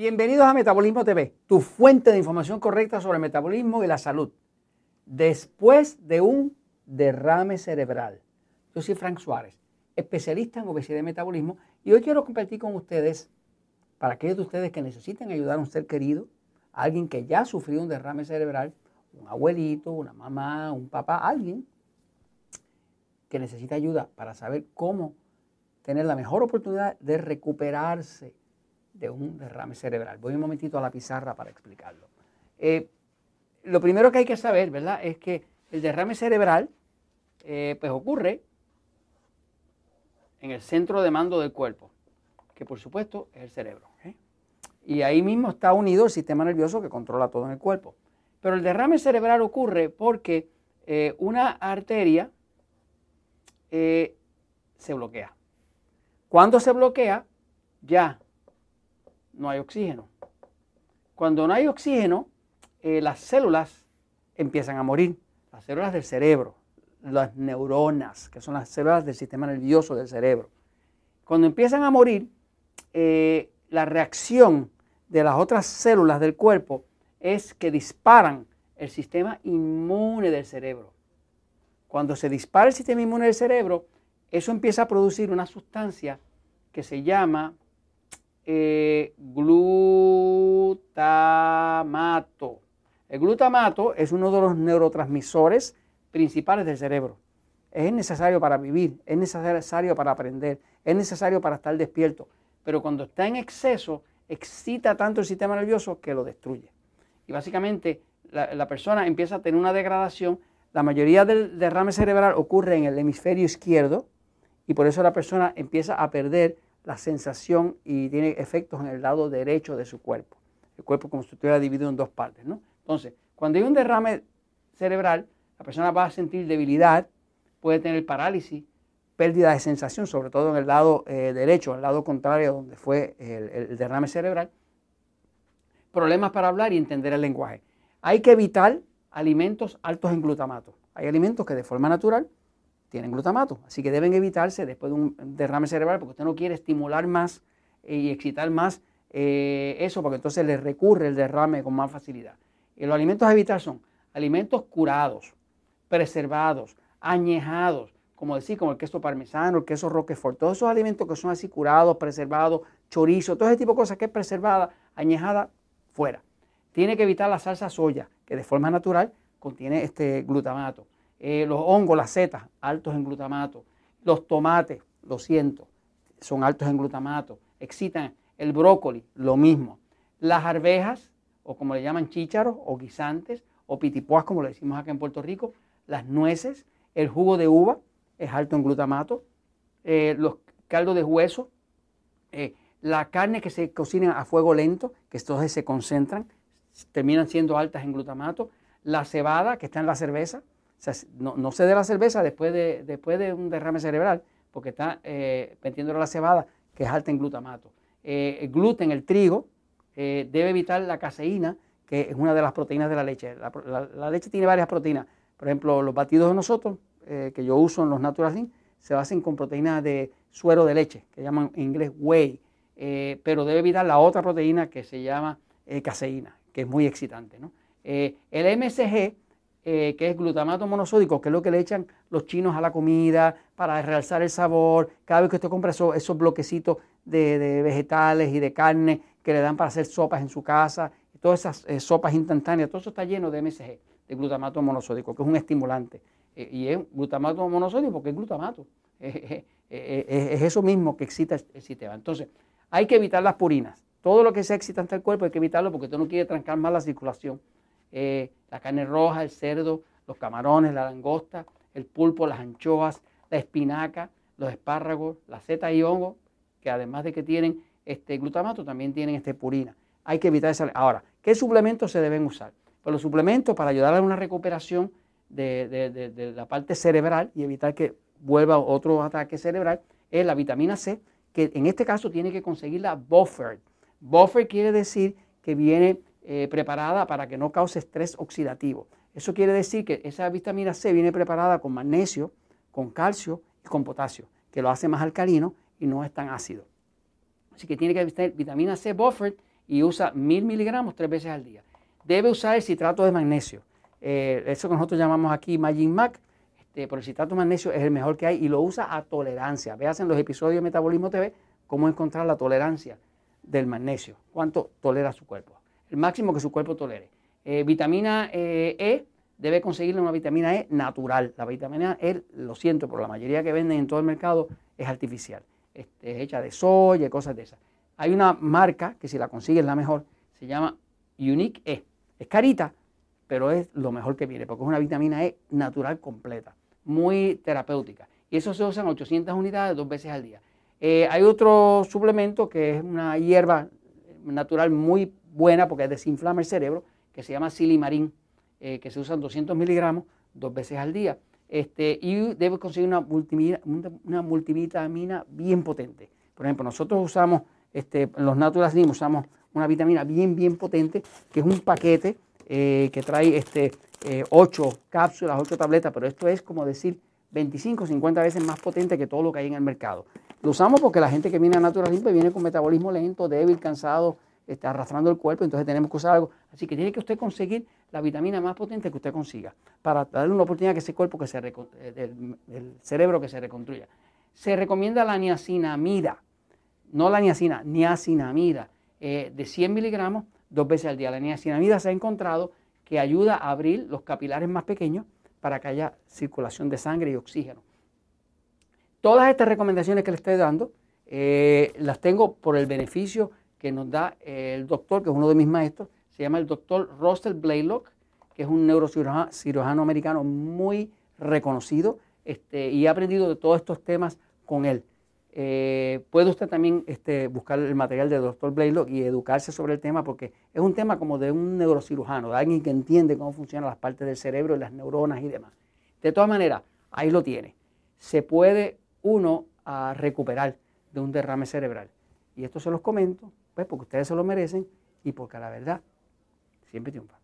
Bienvenidos a Metabolismo TV, tu fuente de información correcta sobre el metabolismo y la salud. Después de un derrame cerebral. Yo soy Frank Suárez, especialista en obesidad y metabolismo, y hoy quiero compartir con ustedes, para aquellos de ustedes que necesiten ayudar a un ser querido, a alguien que ya ha sufrido un derrame cerebral, un abuelito, una mamá, un papá, alguien que necesita ayuda para saber cómo tener la mejor oportunidad de recuperarse de un derrame cerebral. Voy un momentito a la pizarra para explicarlo. Eh, lo primero que hay que saber, ¿verdad?, es que el derrame cerebral, eh, pues ocurre en el centro de mando del cuerpo, que por supuesto es el cerebro. ¿eh? Y ahí mismo está unido el sistema nervioso que controla todo en el cuerpo. Pero el derrame cerebral ocurre porque una arteria se bloquea. Cuando se bloquea, ya no hay oxígeno. Cuando no hay oxígeno, eh, las células empiezan a morir. Las células del cerebro, las neuronas, que son las células del sistema nervioso del cerebro. Cuando empiezan a morir, eh, la reacción de las otras células del cuerpo es que disparan el sistema inmune del cerebro. Cuando se dispara el sistema inmune del cerebro, eso empieza a producir una sustancia que se llama glutamato. El glutamato es uno de los neurotransmisores principales del cerebro. Es necesario para vivir, es necesario para aprender, es necesario para estar despierto. Pero cuando está en exceso, excita tanto el sistema nervioso que lo destruye. Y básicamente la persona empieza a tener una degradación. La mayoría del derrame cerebral ocurre en el hemisferio izquierdo y por eso la persona empieza a perder la sensación y tiene efectos en el lado derecho de su cuerpo. El cuerpo como si estuviera dividido en dos partes. ¿no? Entonces, cuando hay un derrame cerebral, la persona va a sentir debilidad, puede tener parálisis, pérdida de sensación, sobre todo en el lado eh, derecho, el lado contrario donde fue el, derrame cerebral, problemas para hablar y entender el lenguaje. Hay que evitar alimentos altos en glutamato. Hay alimentos que de forma natural tienen glutamato. Así que deben evitarse después de un derrame cerebral porque usted no quiere estimular más eh, y excitar más eh, eso porque entonces le recurre el derrame con más facilidad. Y los alimentos a evitar son alimentos curados, preservados, añejados, como decir, como el queso parmesano, el queso roquefort, todos esos alimentos que son así curados, preservados, chorizo, todo ese tipo de cosas que es preservada, añejada, fuera. Tiene que evitar la salsa soya, que de forma natural contiene este glutamato. Eh, los hongos, las setas, altos en glutamato, los tomates, lo siento, son altos en glutamato, excitan el brócoli, lo mismo. Las arvejas, o como le llaman chícharos, o guisantes, o pitipuas, como le decimos acá en Puerto Rico, las nueces, el jugo de uva es alto en glutamato, eh, los caldos de hueso, eh, la carne que se cocina a fuego lento, que entonces se concentran, terminan siendo altas en glutamato, la cebada que está en la cerveza, no, no, se dé la cerveza después de, después de un derrame cerebral, porque está eh, la cebada, que es alta en glutamato. Eh, el gluten, el trigo, eh, debe evitar la caseína, que es una de las proteínas de la leche. La, leche tiene varias proteínas. Por ejemplo, los batidos de nosotros, eh, que yo uso en los Natural se basan con proteínas de suero de leche, que llaman en inglés whey, pero debe evitar la otra proteína que se llama caseína, que es muy excitante. el MSG eh, que es glutamato monosódico, que es lo que le echan los chinos a la comida para realzar el sabor. Cada vez que usted compra esos, bloquecitos de, vegetales y de carne que le dan para hacer sopas en su casa, todas esas eh, sopas instantáneas, todo eso está lleno de MSG, de glutamato monosódico, que es un estimulante. Eh, y es glutamato monosódico porque es glutamato. es eso mismo que excita el, sistema. Entonces, hay que evitar las purinas. Todo lo que sea excitante al cuerpo hay que evitarlo porque usted no quiere trancar más la circulación. La carne roja, el cerdo, los camarones, la langosta, el pulpo, las anchoas, la espinaca, los espárragos, la seta y hongo, que además de que tienen este glutamato, también tienen este purina. Hay que evitar esa. Ahora, ¿qué suplementos se deben usar? Pues los suplementos para ayudar a una recuperación de, la parte cerebral y evitar que vuelva otro ataque cerebral es la vitamina C, que en este caso tiene que conseguir la buffer. Buffer quiere decir que viene eh, preparada para que no cause estrés oxidativo. Eso quiere decir que esa vitamina C viene preparada con magnesio, con calcio y con potasio, que lo hace más alcalino y no es tan ácido. Así que tiene que tener vitamina C buffer y usa mil miligramos tres veces al día. Debe usar el citrato de magnesio. Eh, eso que nosotros llamamos aquí Magic Mac, este, pero el citrato de magnesio es el mejor que hay y lo usa a tolerancia. Veas en los episodios de Metabolismo TV cómo encontrar la tolerancia del magnesio, cuánto tolera su cuerpo, el máximo que su cuerpo tolere. Eh, vitamina eh, E, debe conseguirle una vitamina E natural. La vitamina E, lo siento, pero la mayoría que venden en todo el mercado es artificial. Este, es hecha de soya y cosas de esas. Hay una marca que si la consigues la mejor, se llama Unique E. Es carita, pero es lo mejor que viene, porque es una vitamina E natural completa, muy terapéutica. Y eso se usa en 800 unidades dos veces al día. Eh, hay otro suplemento que es una hierba natural muy buena porque desinflama el cerebro, que se llama silimarín, eh, que se usan 200 miligramos dos veces al día. Este, y debe conseguir una multivitamina, bien potente. Por ejemplo, nosotros usamos, este, los Natural usamos una vitamina bien, bien potente, que es un paquete eh, que trae este, 8 cápsulas, 8 tabletas, pero esto es como decir 25, 50 veces más potente que todo lo que hay en el mercado. Lo usamos porque la gente que viene a Natural Slim pues, viene con metabolismo lento, débil, cansado, está arrastrando el cuerpo, entonces tenemos que usar algo. Así que tiene que usted conseguir la vitamina más potente que usted consiga para darle una oportunidad a que ese cuerpo, que se eh, el, cerebro que se reconstruya. Se recomienda la niacinamida, no la niacina, niacinamida, eh, de 100 miligramos dos veces al día. La niacinamida se ha encontrado que ayuda a abrir los capilares más pequeños para que haya circulación de sangre y oxígeno. Todas estas recomendaciones que le estoy dando eh, las tengo por el beneficio que nos da el doctor, que es uno de mis maestros, se llama el doctor Russell Blaylock, que es un neurocirujano americano muy reconocido este, y he aprendido de todos estos temas con él. Eh, puede usted también este, buscar el material del doctor Blaylock y educarse sobre el tema porque es un tema como de un neurocirujano, de alguien que entiende cómo funcionan las partes del cerebro y las neuronas y demás. De todas maneras, ahí lo tiene. Se puede uno a recuperar de un derrame cerebral. Y esto se los comento, pues porque ustedes se lo merecen y porque la verdad siempre triunfa.